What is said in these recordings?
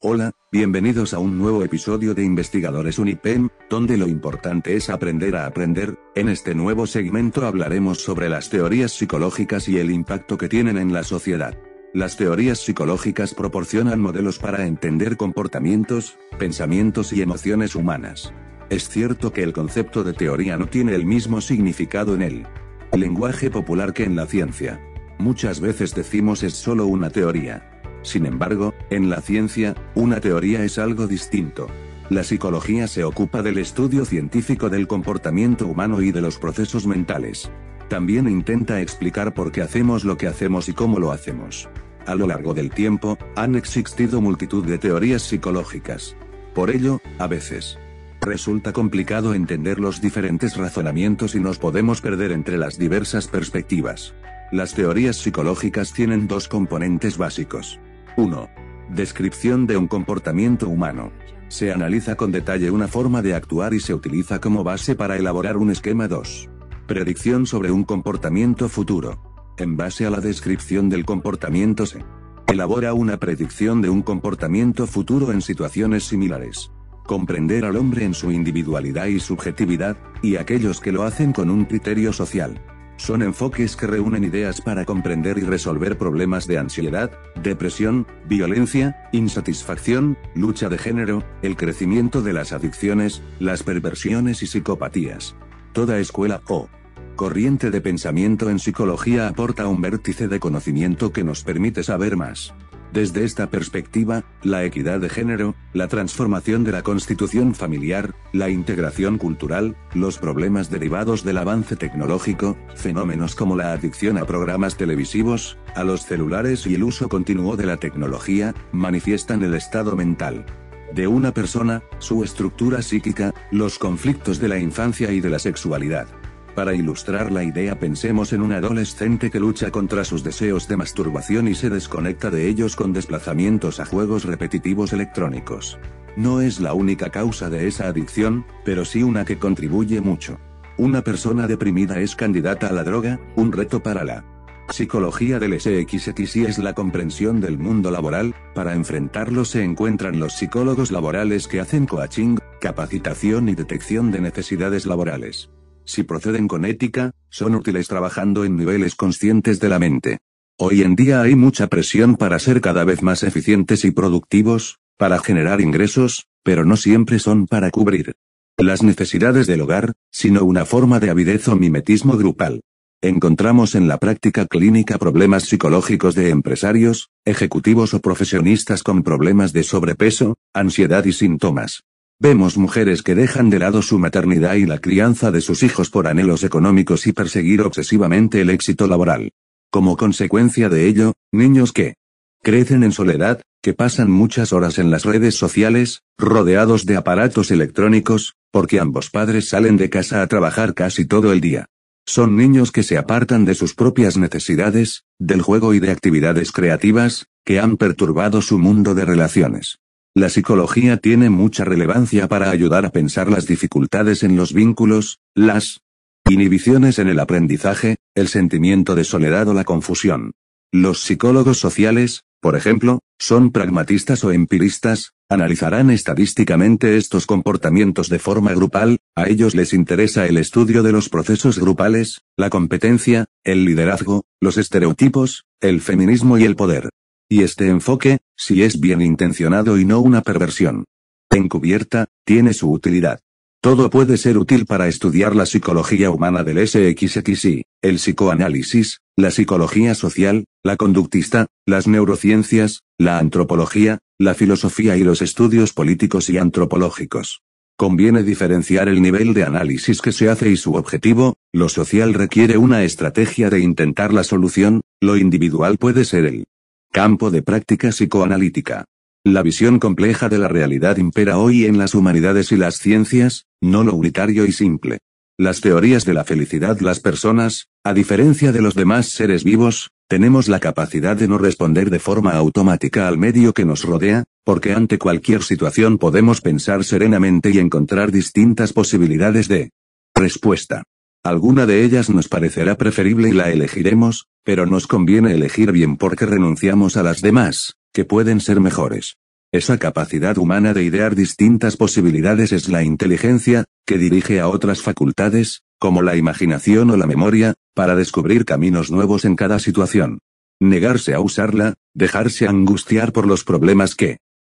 Hola, bienvenidos a un nuevo episodio de Investigadores Unipem, donde lo importante es aprender a aprender. En este nuevo segmento hablaremos sobre las teorías psicológicas y el impacto que tienen en la sociedad. Las teorías psicológicas proporcionan modelos para entender comportamientos, pensamientos y emociones humanas. Es cierto que el concepto de teoría no tiene el mismo significado en el lenguaje popular que en la ciencia. Muchas veces decimos es solo una teoría. Sin embargo, en la ciencia, una teoría es algo distinto. La psicología se ocupa del estudio científico del comportamiento humano y de los procesos mentales. También intenta explicar por qué hacemos lo que hacemos y cómo lo hacemos. A lo largo del tiempo, han existido multitud de teorías psicológicas. Por ello, a veces, resulta complicado entender los diferentes razonamientos y nos podemos perder entre las diversas perspectivas. Las teorías psicológicas tienen dos componentes básicos. 1. Descripción de un comportamiento humano. Se analiza con detalle una forma de actuar y se utiliza como base para elaborar un esquema 2. Predicción sobre un comportamiento futuro. En base a la descripción del comportamiento se elabora una predicción de un comportamiento futuro en situaciones similares. Comprender al hombre en su individualidad y subjetividad, y aquellos que lo hacen con un criterio social. Son enfoques que reúnen ideas para comprender y resolver problemas de ansiedad, depresión, violencia, insatisfacción, lucha de género, el crecimiento de las adicciones, las perversiones y psicopatías. Toda escuela o corriente de pensamiento en psicología aporta un vértice de conocimiento que nos permite saber más. Desde esta perspectiva, la equidad de género, la transformación de la constitución familiar, la integración cultural, los problemas derivados del avance tecnológico, fenómenos como la adicción a programas televisivos, a los celulares y el uso continuo de la tecnología, manifiestan el estado mental de una persona, su estructura psíquica, los conflictos de la infancia y de la sexualidad. Para ilustrar la idea pensemos en un adolescente que lucha contra sus deseos de masturbación y se desconecta de ellos con desplazamientos a juegos repetitivos electrónicos. No es la única causa de esa adicción, pero sí una que contribuye mucho. Una persona deprimida es candidata a la droga, un reto para la psicología del SXXI es la comprensión del mundo laboral, para enfrentarlo se encuentran los psicólogos laborales que hacen coaching, capacitación y detección de necesidades laborales si proceden con ética, son útiles trabajando en niveles conscientes de la mente. Hoy en día hay mucha presión para ser cada vez más eficientes y productivos, para generar ingresos, pero no siempre son para cubrir las necesidades del hogar, sino una forma de avidez o mimetismo grupal. Encontramos en la práctica clínica problemas psicológicos de empresarios, ejecutivos o profesionistas con problemas de sobrepeso, ansiedad y síntomas. Vemos mujeres que dejan de lado su maternidad y la crianza de sus hijos por anhelos económicos y perseguir obsesivamente el éxito laboral. Como consecuencia de ello, niños que crecen en soledad, que pasan muchas horas en las redes sociales, rodeados de aparatos electrónicos, porque ambos padres salen de casa a trabajar casi todo el día. Son niños que se apartan de sus propias necesidades, del juego y de actividades creativas, que han perturbado su mundo de relaciones. La psicología tiene mucha relevancia para ayudar a pensar las dificultades en los vínculos, las inhibiciones en el aprendizaje, el sentimiento de soledad o la confusión. Los psicólogos sociales, por ejemplo, son pragmatistas o empiristas, analizarán estadísticamente estos comportamientos de forma grupal, a ellos les interesa el estudio de los procesos grupales, la competencia, el liderazgo, los estereotipos, el feminismo y el poder. Y este enfoque, si es bien intencionado y no una perversión encubierta, tiene su utilidad. Todo puede ser útil para estudiar la psicología humana del SXXI, el psicoanálisis, la psicología social, la conductista, las neurociencias, la antropología, la filosofía y los estudios políticos y antropológicos. Conviene diferenciar el nivel de análisis que se hace y su objetivo, lo social requiere una estrategia de intentar la solución, lo individual puede ser el Campo de práctica psicoanalítica. La visión compleja de la realidad impera hoy en las humanidades y las ciencias, no lo unitario y simple. Las teorías de la felicidad Las personas, a diferencia de los demás seres vivos, tenemos la capacidad de no responder de forma automática al medio que nos rodea, porque ante cualquier situación podemos pensar serenamente y encontrar distintas posibilidades de respuesta. Alguna de ellas nos parecerá preferible y la elegiremos, pero nos conviene elegir bien porque renunciamos a las demás, que pueden ser mejores. Esa capacidad humana de idear distintas posibilidades es la inteligencia, que dirige a otras facultades, como la imaginación o la memoria, para descubrir caminos nuevos en cada situación. Negarse a usarla, dejarse angustiar por los problemas que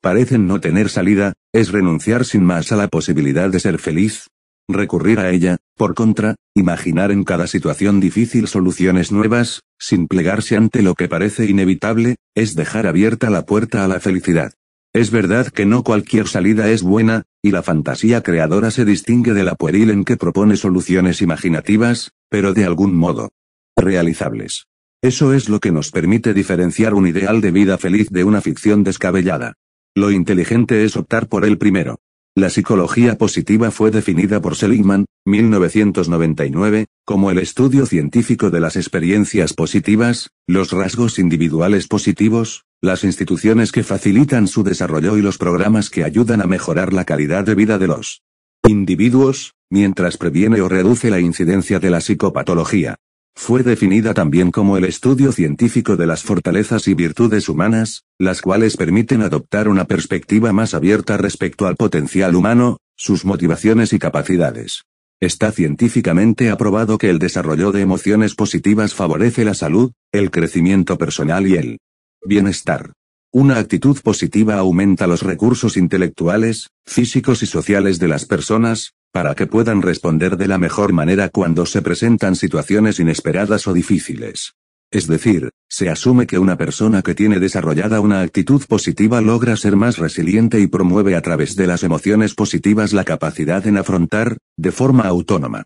parecen no tener salida, es renunciar sin más a la posibilidad de ser feliz. Recurrir a ella, por contra, imaginar en cada situación difícil soluciones nuevas, sin plegarse ante lo que parece inevitable, es dejar abierta la puerta a la felicidad. Es verdad que no cualquier salida es buena, y la fantasía creadora se distingue de la pueril en que propone soluciones imaginativas, pero de algún modo realizables. Eso es lo que nos permite diferenciar un ideal de vida feliz de una ficción descabellada. Lo inteligente es optar por el primero. La psicología positiva fue definida por Seligman, 1999, como el estudio científico de las experiencias positivas, los rasgos individuales positivos, las instituciones que facilitan su desarrollo y los programas que ayudan a mejorar la calidad de vida de los individuos, mientras previene o reduce la incidencia de la psicopatología. Fue definida también como el estudio científico de las fortalezas y virtudes humanas, las cuales permiten adoptar una perspectiva más abierta respecto al potencial humano, sus motivaciones y capacidades. Está científicamente aprobado que el desarrollo de emociones positivas favorece la salud, el crecimiento personal y el bienestar. Una actitud positiva aumenta los recursos intelectuales, físicos y sociales de las personas, para que puedan responder de la mejor manera cuando se presentan situaciones inesperadas o difíciles. Es decir, se asume que una persona que tiene desarrollada una actitud positiva logra ser más resiliente y promueve a través de las emociones positivas la capacidad en afrontar, de forma autónoma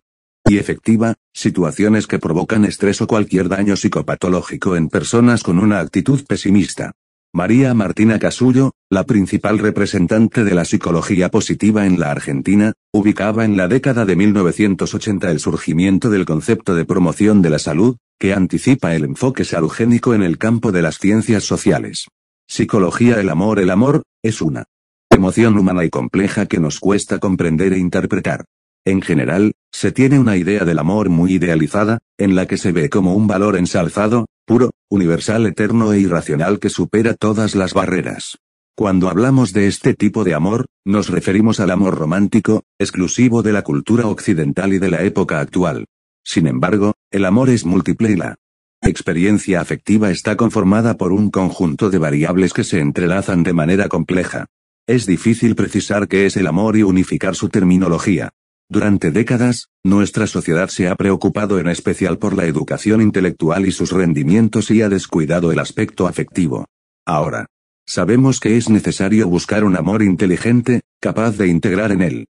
y efectiva, situaciones que provocan estrés o cualquier daño psicopatológico en personas con una actitud pesimista. María Martina Casullo, la principal representante de la psicología positiva en la Argentina, ubicaba en la década de 1980 el surgimiento del concepto de promoción de la salud, que anticipa el enfoque salugénico en el campo de las ciencias sociales. Psicología El amor El amor, es una emoción humana y compleja que nos cuesta comprender e interpretar. En general, se tiene una idea del amor muy idealizada, en la que se ve como un valor ensalzado, puro, universal, eterno e irracional que supera todas las barreras. Cuando hablamos de este tipo de amor, nos referimos al amor romántico, exclusivo de la cultura occidental y de la época actual. Sin embargo, el amor es múltiple y la experiencia afectiva está conformada por un conjunto de variables que se entrelazan de manera compleja. Es difícil precisar qué es el amor y unificar su terminología. Durante décadas, nuestra sociedad se ha preocupado en especial por la educación intelectual y sus rendimientos y ha descuidado el aspecto afectivo. Ahora, sabemos que es necesario buscar un amor inteligente, capaz de integrar en él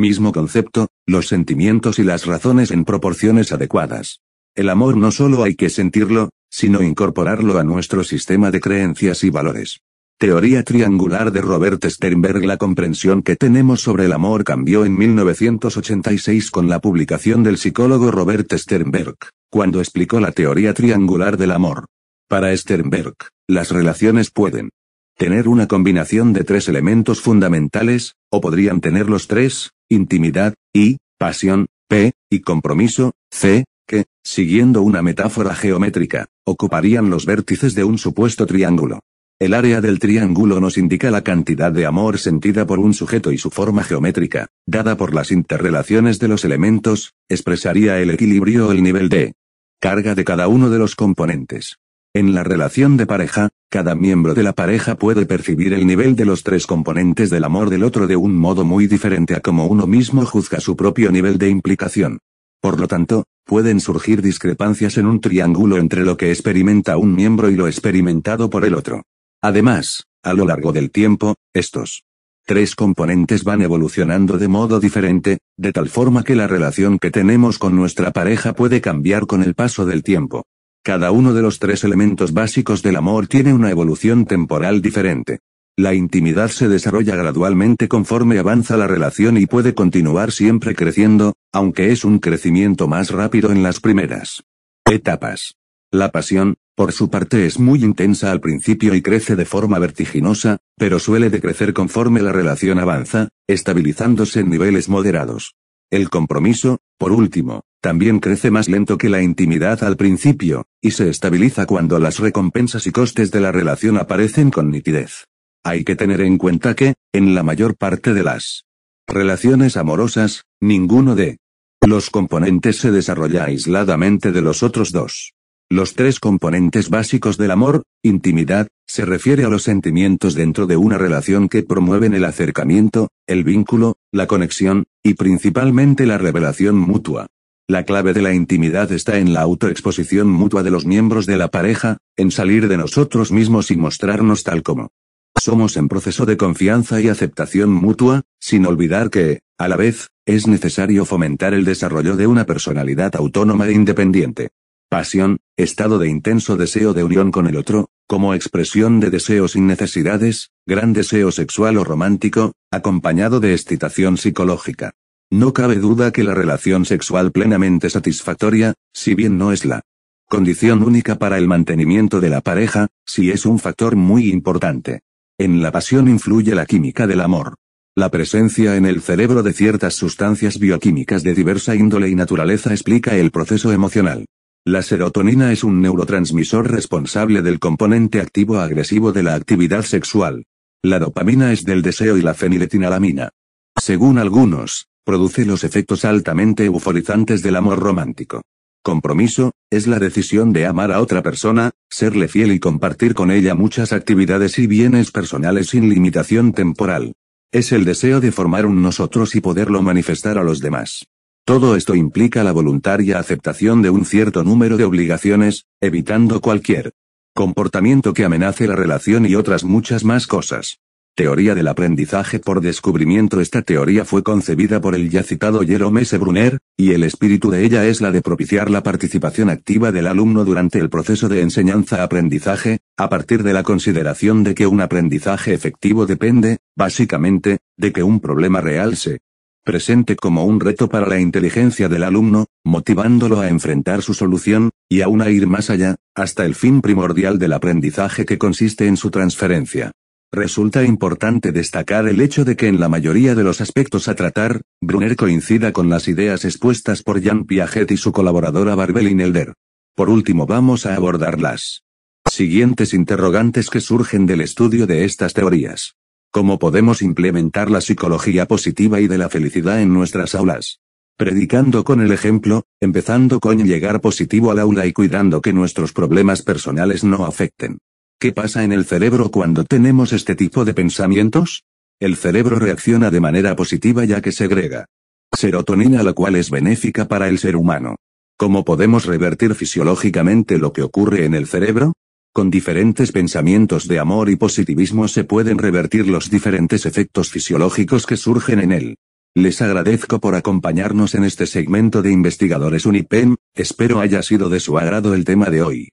mismo concepto, los sentimientos y las razones en proporciones adecuadas. El amor no solo hay que sentirlo, sino incorporarlo a nuestro sistema de creencias y valores. Teoría triangular de Robert Sternberg La comprensión que tenemos sobre el amor cambió en 1986 con la publicación del psicólogo Robert Sternberg, cuando explicó la teoría triangular del amor. Para Sternberg, las relaciones pueden tener una combinación de tres elementos fundamentales, o podrían tener los tres, intimidad, I, pasión, P, y compromiso, C, que, siguiendo una metáfora geométrica, ocuparían los vértices de un supuesto triángulo. El área del triángulo nos indica la cantidad de amor sentida por un sujeto y su forma geométrica, dada por las interrelaciones de los elementos, expresaría el equilibrio o el nivel de carga de cada uno de los componentes. En la relación de pareja, cada miembro de la pareja puede percibir el nivel de los tres componentes del amor del otro de un modo muy diferente a como uno mismo juzga su propio nivel de implicación. Por lo tanto, pueden surgir discrepancias en un triángulo entre lo que experimenta un miembro y lo experimentado por el otro. Además, a lo largo del tiempo, estos tres componentes van evolucionando de modo diferente, de tal forma que la relación que tenemos con nuestra pareja puede cambiar con el paso del tiempo. Cada uno de los tres elementos básicos del amor tiene una evolución temporal diferente. La intimidad se desarrolla gradualmente conforme avanza la relación y puede continuar siempre creciendo, aunque es un crecimiento más rápido en las primeras etapas. La pasión, por su parte es muy intensa al principio y crece de forma vertiginosa, pero suele decrecer conforme la relación avanza, estabilizándose en niveles moderados. El compromiso, por último, también crece más lento que la intimidad al principio, y se estabiliza cuando las recompensas y costes de la relación aparecen con nitidez. hay que tener en cuenta que, en la mayor parte de las relaciones amorosas, ninguno de los componentes se desarrolla aisladamente de los otros dos. Los tres componentes básicos del amor, intimidad, se refiere a los sentimientos dentro de una relación que promueven el acercamiento, el vínculo, la conexión, y principalmente la revelación mutua. La clave de la intimidad está en la autoexposición mutua de los miembros de la pareja, en salir de nosotros mismos y mostrarnos tal como somos en proceso de confianza y aceptación mutua, sin olvidar que, a la vez, es necesario fomentar el desarrollo de una personalidad autónoma e independiente. Pasión, estado de intenso deseo de unión con el otro, como expresión de deseos sin necesidades, gran deseo sexual o romántico, acompañado de excitación psicológica. No cabe duda que la relación sexual plenamente satisfactoria, si bien no es la condición única para el mantenimiento de la pareja, sí es un factor muy importante. En la pasión influye la química del amor. La presencia en el cerebro de ciertas sustancias bioquímicas de diversa índole y naturaleza explica el proceso emocional. La serotonina es un neurotransmisor responsable del componente activo agresivo de la actividad sexual. La dopamina es del deseo y la feniletilalamina. Según algunos, produce los efectos altamente euforizantes del amor romántico. Compromiso, es la decisión de amar a otra persona, serle fiel y compartir con ella muchas actividades y bienes personales sin limitación temporal. Es el deseo de formar un nosotros y poderlo manifestar a los demás. Todo esto implica la voluntaria aceptación de un cierto número de obligaciones, evitando cualquier comportamiento que amenace la relación y otras muchas más cosas. Teoría del aprendizaje por descubrimiento Esta teoría fue concebida por el ya citado Jerome S. Y el espíritu de ella es la de propiciar la participación activa del alumno durante el proceso de enseñanza-aprendizaje, a partir de la consideración de que un aprendizaje efectivo depende, básicamente, de que un problema real se presente como un reto para la inteligencia del alumno, motivándolo a enfrentar su solución, y aún a ir más allá, hasta el fin primordial del aprendizaje que consiste en su transferencia. Resulta importante destacar el hecho de que en la mayoría de los aspectos a tratar, Brunner coincida con las ideas expuestas por Jean Piaget y su colaboradora Barbelin Elder. Por último vamos a abordar las siguientes interrogantes que surgen del estudio de estas teorías. ¿Cómo podemos implementar la psicología positiva y de la felicidad en nuestras aulas? Predicando con el ejemplo, empezando con llegar positivo al aula y cuidando que nuestros problemas personales no afecten. ¿Qué pasa en el cerebro cuando tenemos este tipo de pensamientos? El cerebro reacciona de manera positiva ya que segrega serotonina la cual es benéfica para el ser humano. ¿Cómo podemos revertir fisiológicamente lo que ocurre en el cerebro? Con diferentes pensamientos de amor y positivismo se pueden revertir los diferentes efectos fisiológicos que surgen en él. Les agradezco por acompañarnos en este segmento de investigadores Unipen, espero haya sido de su agrado el tema de hoy.